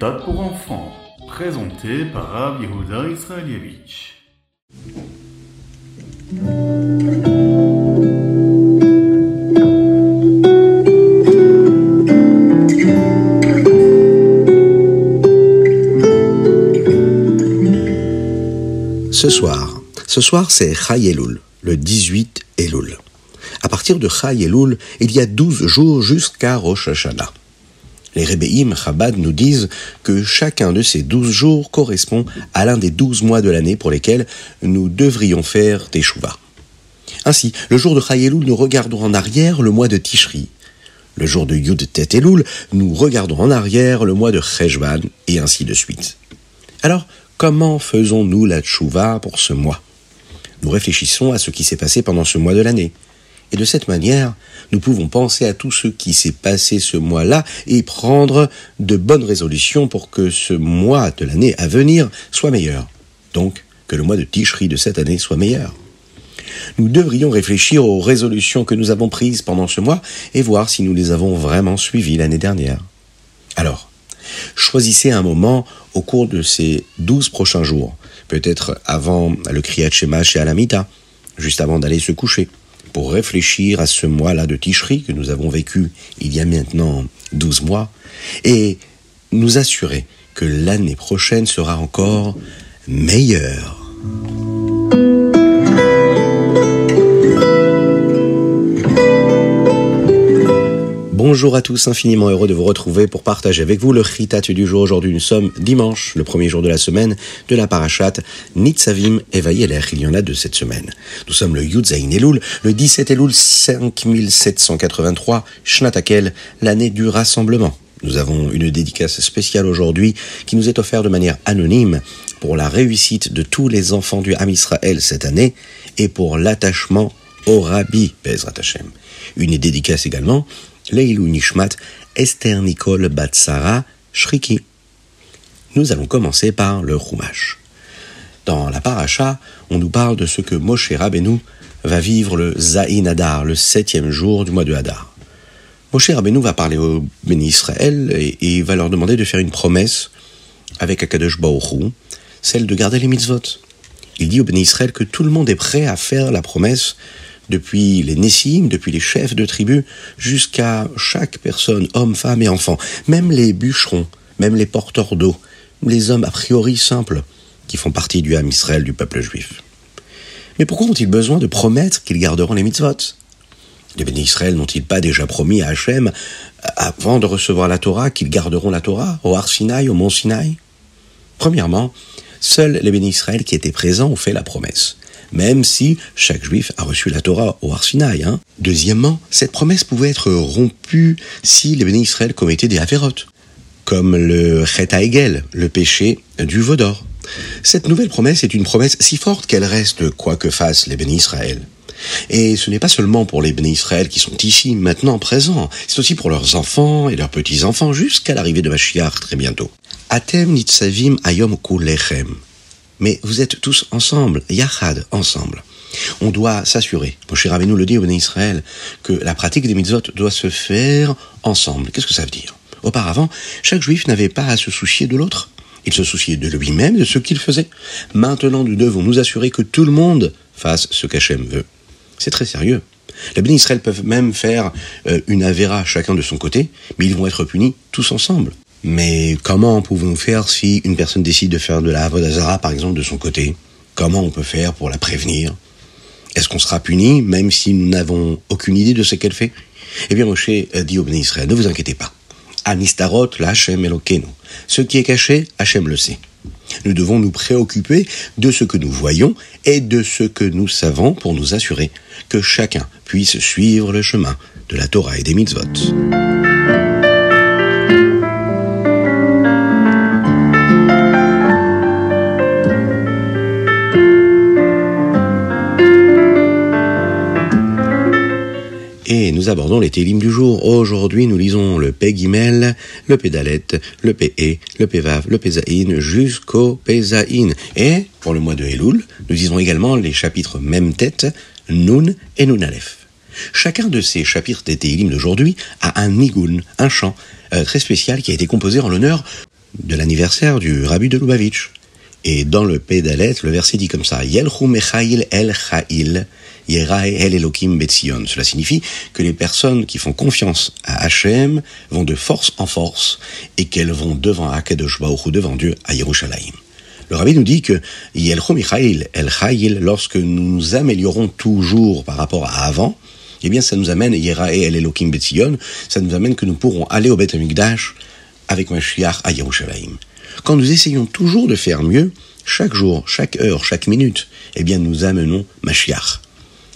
méthode pour enfants, présenté par Rav Yehuda Israelievich. Ce soir, ce soir c'est Chai Elul, le 18 Elul. À partir de Chai Elul, il y a 12 jours jusqu'à Rosh Hashanah. Les Rebbeim Chabad nous disent que chacun de ces 12 jours correspond à l'un des 12 mois de l'année pour lesquels nous devrions faire Teshuvah. Ainsi, le jour de Chai Elul, nous regardons en arrière le mois de Tishri. Le jour de Yud Tet Elul, nous regardons en arrière le mois de Cheshvan, et ainsi de suite. Alors, comment faisons-nous la tchouva pour ce mois? Nous réfléchissons à ce qui s'est passé pendant ce mois de l'année. Et de cette manière, nous pouvons penser à tout ce qui s'est passé ce mois-là et prendre de bonnes résolutions pour que ce mois de l'année à venir soit meilleur. Donc, que le mois de Tishri de cette année soit meilleur. Nous devrions réfléchir aux résolutions que nous avons prises pendant ce mois et voir si nous les avons vraiment suivies l'année dernière. Alors, choisissez un moment au cours de ces douze prochains jours, peut-être avant le Kriyat Shema chez Alamita, juste avant d'aller se coucher, pour réfléchir à ce mois-là de Tishri que nous avons vécu il y a maintenant douze mois, et nous assurer que l'année prochaine sera encore meilleure. Bonjour à tous, infiniment heureux de vous retrouver pour partager avec vous le chitat du jour. Aujourd'hui, nous sommes dimanche, le premier jour de la semaine de la parachat Nitzavim et Vayeler. Il y en a de cette semaine. Nous sommes le Yudzaïn Elul, le 17 Elul 5783, Shnatakel, l'année du rassemblement. Nous avons une dédicace spéciale aujourd'hui qui nous est offerte de manière anonyme pour la réussite de tous les enfants du Ham Israël cette année et pour l'attachement au Rabbi Bezrat Hashem. Une dédicace également Leilou Nishmat Esther Nicole Batsara Shriki. Nous allons commencer par le Chumash. Dans la paracha, on nous parle de ce que Moshe Rabbeinu va vivre le Zain Hadar, le septième jour du mois de Hadar. Moshe Rabbeinu va parler au Béni Israël et, va leur demander de faire une promesse avec Akadosh Baruch celle de garder les mitzvot. Il dit au Béni Israël que tout le monde est prêt à faire la promesse depuis les Nessim, depuis les chefs de tribu, jusqu'à chaque personne, homme, femme et enfant, même les bûcherons, même les porteurs d'eau, les hommes a priori simples, qui font partie du Ham Israël du peuple juif. Mais pourquoi ont-ils besoin de promettre qu'ils garderont les mitzvot? Les bénis Israël n'ont-ils pas déjà promis à Hachem, avant de recevoir la Torah, qu'ils garderont la Torah au Har Sinaï, au Mont Sinaï Premièrement, seuls les bénis Israël qui étaient présents ont fait la promesse même si chaque juif a reçu la Torah au Arsinaï. Hein. Deuxièmement, cette promesse pouvait être rompue si les bénis Israël commettaient des avérotes, comme le Chet Egel, le péché du Vaudor. Cette nouvelle promesse est une promesse si forte qu'elle reste quoi que fassent les bénis Israël. Et ce n'est pas seulement pour les bénis Israël qui sont ici, maintenant présents, c'est aussi pour leurs enfants et leurs petits-enfants jusqu'à l'arrivée de Mashiach très bientôt. Atem nitzavim ayom kulechem mais vous êtes tous ensemble, yachad, ensemble. On doit s'assurer, Moshe Rabbeinu le dit au Israël, que la pratique des mitzvot doit se faire ensemble. Qu'est-ce que ça veut dire? Auparavant, chaque juif n'avait pas à se soucier de l'autre. Il se souciait de lui-même, de ce qu'il faisait. Maintenant, nous devons nous assurer que tout le monde fasse ce qu'Hachem veut. C'est très sérieux. Les bénis Israël peuvent même faire euh, une avéra chacun de son côté, mais ils vont être punis tous ensemble. Mais comment pouvons-nous faire si une personne décide de faire de la Avodazara, par exemple, de son côté? Comment on peut faire pour la prévenir? Est-ce qu'on sera puni, même si nous n'avons aucune idée de ce qu'elle fait? Eh bien, Moshe dit au béni Israël, ne vous inquiétez pas. Anistarot, la Hachem Elokenu. Ce qui est caché, Hachem le sait. Nous devons nous préoccuper de ce que nous voyons et de ce que nous savons pour nous assurer que chacun puisse suivre le chemin de la Torah et des mitzvot. Et nous abordons les télims du jour. Aujourd'hui, nous lisons le Pegimel, le Pédalet, le Pe, le Pevav, le Pezaïn jusqu'au Pezaïn. Et pour le mois de Elul, nous lisons également les chapitres Même Tête, Nun et Nun. Chacun de ces chapitres des télims d'aujourd'hui a un nigun, un chant euh, très spécial qui a été composé en l'honneur de l'anniversaire du Rabbi de Lubavitch. Et dans le Pédalet, le verset dit comme ça Yelchu mechail el chail, yerae el elokim betzion. Cela signifie que les personnes qui font confiance à Hachem vont de force en force et qu'elles vont devant Akadosh Baruch devant Dieu, à Yerushalayim. Le rabbi nous dit que Yelchu mechail el chail, lorsque nous nous améliorons toujours par rapport à avant, eh bien ça nous amène, Yerae el elokim betzion, ça nous amène que nous pourrons aller au Beth Amikdash avec Mashiach à Yerushalayim. Quand nous essayons toujours de faire mieux, chaque jour, chaque heure, chaque minute, eh bien nous amenons Mashiach.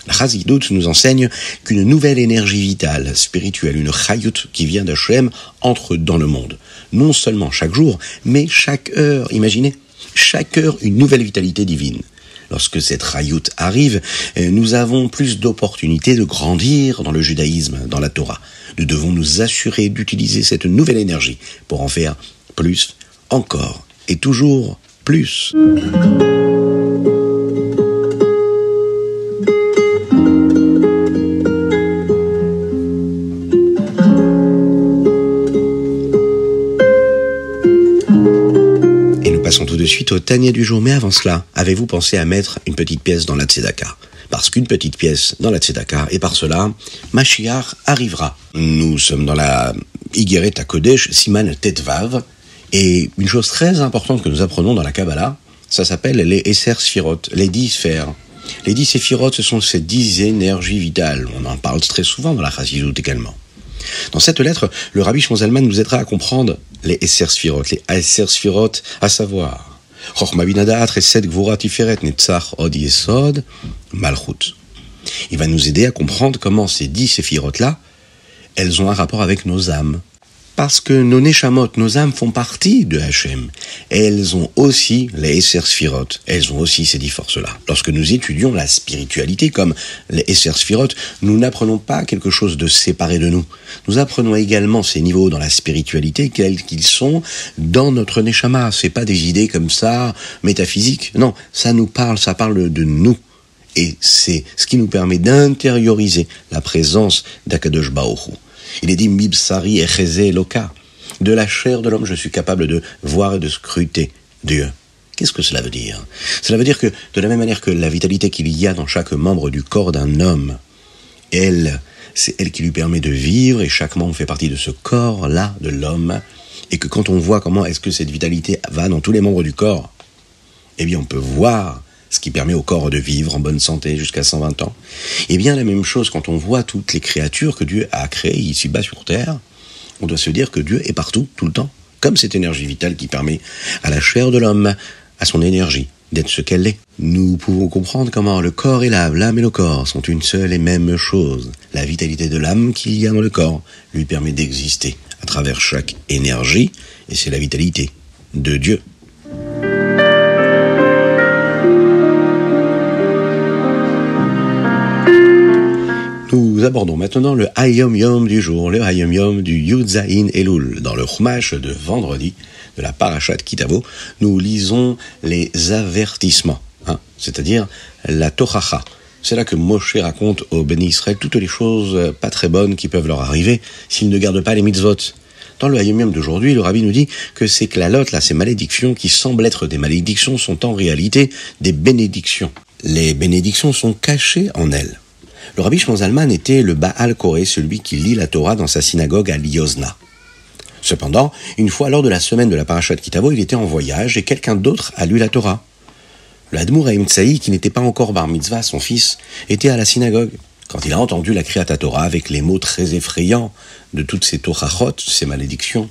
La Chazidut nous enseigne qu'une nouvelle énergie vitale, spirituelle, une chayut qui vient d'Hachem entre dans le monde. Non seulement chaque jour, mais chaque heure. Imaginez, chaque heure une nouvelle vitalité divine. Lorsque cette chayut arrive, eh, nous avons plus d'opportunités de grandir dans le judaïsme, dans la Torah. Nous devons nous assurer d'utiliser cette nouvelle énergie pour en faire plus encore et toujours plus. Et nous passons tout de suite au tanier du jour. Mais avant cela, avez-vous pensé à mettre une petite pièce dans la tzedaka? Parce qu'une petite pièce dans la tzedaka, et par cela, Mashiach arrivera. Nous sommes dans la Igeret Kodesh, Siman Tetvav, et une chose très importante que nous apprenons dans la Kabbalah, ça s'appelle les Esser Sphirot, les dix sphères. Les dix séphirotes, ce sont ces dix énergies vitales. On en parle très souvent dans la Chassidut également. Dans cette lettre, le Rabbi Shmonzalman nous aidera à comprendre les Esser Sphirot, les Esser Sphirot, à savoir. Il va nous aider à comprendre comment ces dix séphirotes-là, elles ont un rapport avec nos âmes, parce que nos neshamot, nos âmes font partie de Hachem. Elles ont aussi les Esser. Elles ont aussi ces dix forces-là. Lorsque nous étudions la spiritualité comme les Esser nous n'apprenons pas quelque chose de séparé de nous. Nous apprenons également ces niveaux dans la spiritualité, quels qu'ils sont dans notre neshama. C'est pas des idées comme ça, métaphysiques. Non, ça nous parle, ça parle de nous. Et c'est ce qui nous permet d'intérioriser la présence d'Akadosh Baoru. Il est dit Mibsari echeze loka. De la chair de l'homme, je suis capable de voir et de scruter Dieu. Qu'est-ce que cela veut dire? Cela veut dire que, de la même manière que la vitalité qu'il y a dans chaque membre du corps d'un homme, elle, c'est elle qui lui permet de vivre, et chaque membre fait partie de ce corps-là de l'homme, et que quand on voit comment est-ce que cette vitalité va dans tous les membres du corps, eh bien on peut voir ce qui permet au corps de vivre en bonne santé jusqu'à 120 ans. Et bien la même chose quand on voit toutes les créatures que Dieu a créées ici-bas sur Terre, on doit se dire que Dieu est partout, tout le temps, comme cette énergie vitale qui permet à la chair de l'homme, à son énergie, d'être ce qu'elle est. Nous pouvons comprendre comment le corps et l'âme, l'âme et le corps sont une seule et même chose. La vitalité de l'âme qu'il y a dans le corps lui permet d'exister à travers chaque énergie, et c'est la vitalité de Dieu. Nous abordons maintenant le Hayom Yom du jour, le Hayom Yom du Yudzaïn Elul. Dans le Chumash de vendredi, de la Parashat Kitavo, nous lisons les avertissements, hein, c'est-à-dire la Tochacha. C'est là que Moshe raconte aux bénis Israël toutes les choses pas très bonnes qui peuvent leur arriver s'ils ne gardent pas les mitzvot. Dans le Hayom Yom d'aujourd'hui, le rabbi nous dit que ces klalotes, là, ces malédictions qui semblent être des malédictions, sont en réalité des bénédictions. Les bénédictions sont cachées en elles. Le rabbi Shmonzalman était le Baal Koré, celui qui lit la Torah dans sa synagogue à Liozna. Cependant, une fois lors de la semaine de la Parashat Kitavo, il était en voyage et quelqu'un d'autre a lu la Torah. Haïm Tsaï, qui n'était pas encore bar mitzvah, son fils, était à la synagogue. Quand il a entendu la Kriyat Torah avec les mots très effrayants de toutes ces Torachot, ces malédictions,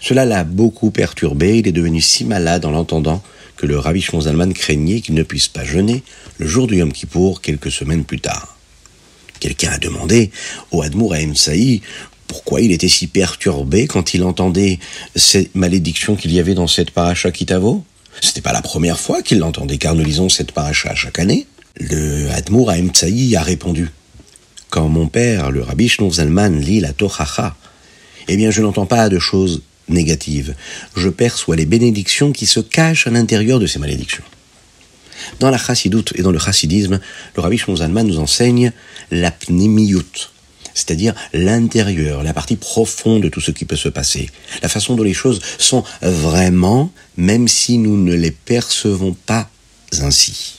cela l'a beaucoup perturbé. Il est devenu si malade en l'entendant que le rabbi Shmonzalman craignait qu'il ne puisse pas jeûner le jour du Yom Kippour quelques semaines plus tard. Quelqu'un a demandé au Admour à Saï pourquoi il était si perturbé quand il entendait ces malédictions qu'il y avait dans cette paracha Kitavo. C'était pas la première fois qu'il l'entendait, car nous lisons cette paracha chaque année. Le Admour à Saï a répondu Quand mon père, le Rabbi Shnur Zalman, lit la Tochacha, eh bien je n'entends pas de choses négatives. Je perçois les bénédictions qui se cachent à l'intérieur de ces malédictions. Dans la chassidoute et dans le chassidisme, le rabbi Shmonzalman nous enseigne la pnimiyut. c'est-à-dire l'intérieur, la partie profonde de tout ce qui peut se passer, la façon dont les choses sont vraiment, même si nous ne les percevons pas ainsi.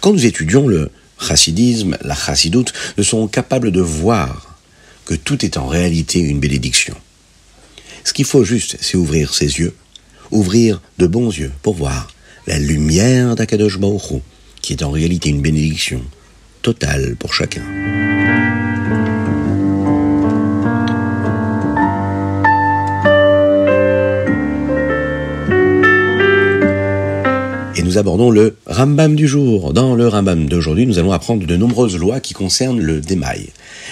Quand nous étudions le chassidisme, la chassidoute, nous sommes capables de voir que tout est en réalité une bénédiction. Ce qu'il faut juste, c'est ouvrir ses yeux, ouvrir de bons yeux pour voir la lumière d'Akadosh Baruch qui est en réalité une bénédiction totale pour chacun. Et nous abordons le Rambam du jour. Dans le Rambam d'aujourd'hui, nous allons apprendre de nombreuses lois qui concernent le démail,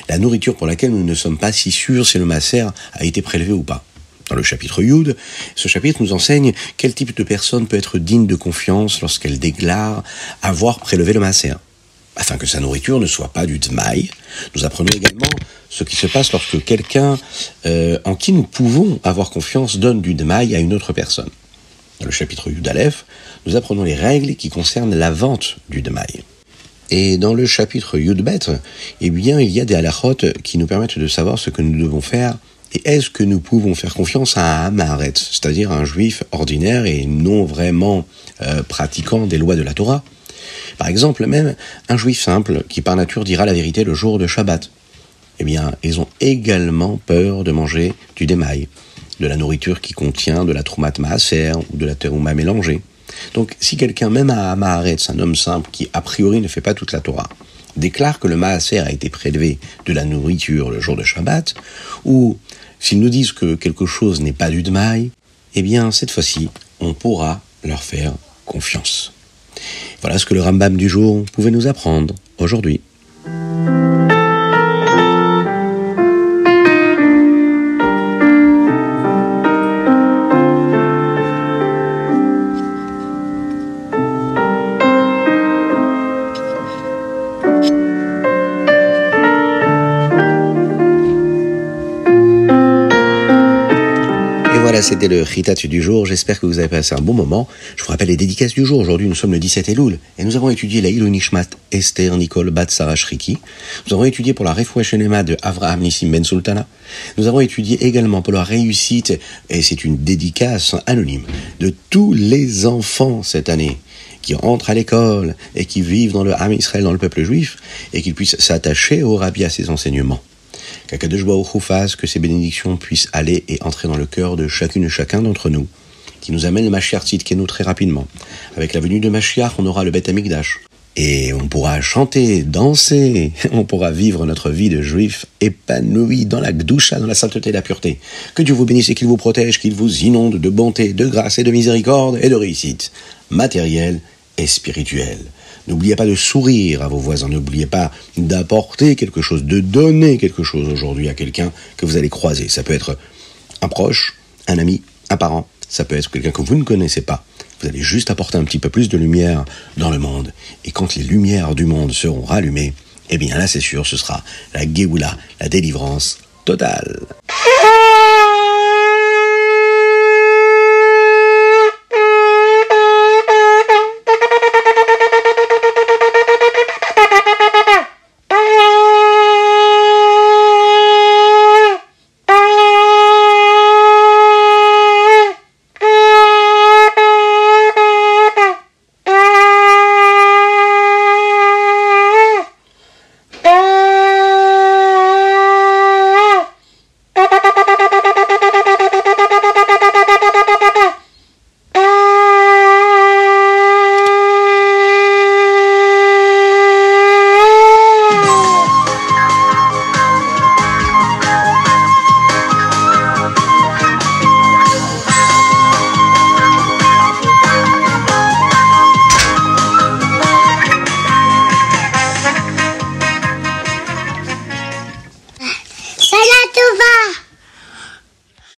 la nourriture pour laquelle nous ne sommes pas si sûrs si le masser a été prélevé ou pas. Dans le chapitre Yud, ce chapitre nous enseigne quel type de personne peut être digne de confiance lorsqu'elle déclare avoir prélevé le masser, afin que sa nourriture ne soit pas du dmaï. Nous apprenons également ce qui se passe lorsque quelqu'un euh, en qui nous pouvons avoir confiance donne du dmaï à une autre personne. Dans le chapitre Yud Aleph, nous apprenons les règles qui concernent la vente du demaï. Et dans le chapitre Yudbet, eh bien, il y a des halachot qui nous permettent de savoir ce que nous devons faire et est-ce que nous pouvons faire confiance à un c'est-à-dire un juif ordinaire et non vraiment euh, pratiquant des lois de la Torah? Par exemple, même un juif simple qui par nature dira la vérité le jour de Shabbat. Eh bien, ils ont également peur de manger du démail, de la nourriture qui contient de la troumat maaser ou de la terouma mélangée. Donc, si quelqu'un, même à Amaharetz, un homme simple qui a priori ne fait pas toute la Torah, déclare que le maaser a été prélevé de la nourriture le jour de Shabbat, ou s'ils nous disent que quelque chose n'est pas du dmaï, eh bien, cette fois-ci, on pourra leur faire confiance. Voilà ce que le Rambam du jour pouvait nous apprendre aujourd'hui. C'était le Ritat du jour. J'espère que vous avez passé un bon moment. Je vous rappelle les dédicaces du jour. Aujourd'hui, nous sommes le 17 Elul et nous avons étudié la Ilou Nishmat Esther Nicole Bat Sarah. Nous avons étudié pour la Refouachenema de Avraham Nissim Ben Sultana. Nous avons étudié également pour la réussite, et c'est une dédicace anonyme, de tous les enfants cette année qui entrent à l'école et qui vivent dans le Ham Israël, dans le peuple juif, et qu'ils puissent s'attacher au Rabbi à ses enseignements. Qu'Akadosh Baruch fasse que ces bénédictions puissent aller et entrer dans le cœur de chacune et chacun d'entre nous, qui nous amène le Mashiach nous très rapidement. Avec la venue de Mashiach, on aura le Beth Amikdash. Et on pourra chanter, danser, on pourra vivre notre vie de juif épanoui dans la gdoucha, dans la sainteté et la pureté. Que Dieu vous bénisse et qu'il vous protège, qu'il vous inonde de bonté, de grâce et de miséricorde et de réussite, matérielle et spirituelle. N'oubliez pas de sourire à vos voisins, n'oubliez pas d'apporter quelque chose, de donner quelque chose aujourd'hui à quelqu'un que vous allez croiser. Ça peut être un proche, un ami, un parent, ça peut être quelqu'un que vous ne connaissez pas. Vous allez juste apporter un petit peu plus de lumière dans le monde. Et quand les lumières du monde seront rallumées, eh bien là c'est sûr, ce sera la Géoula, la délivrance totale.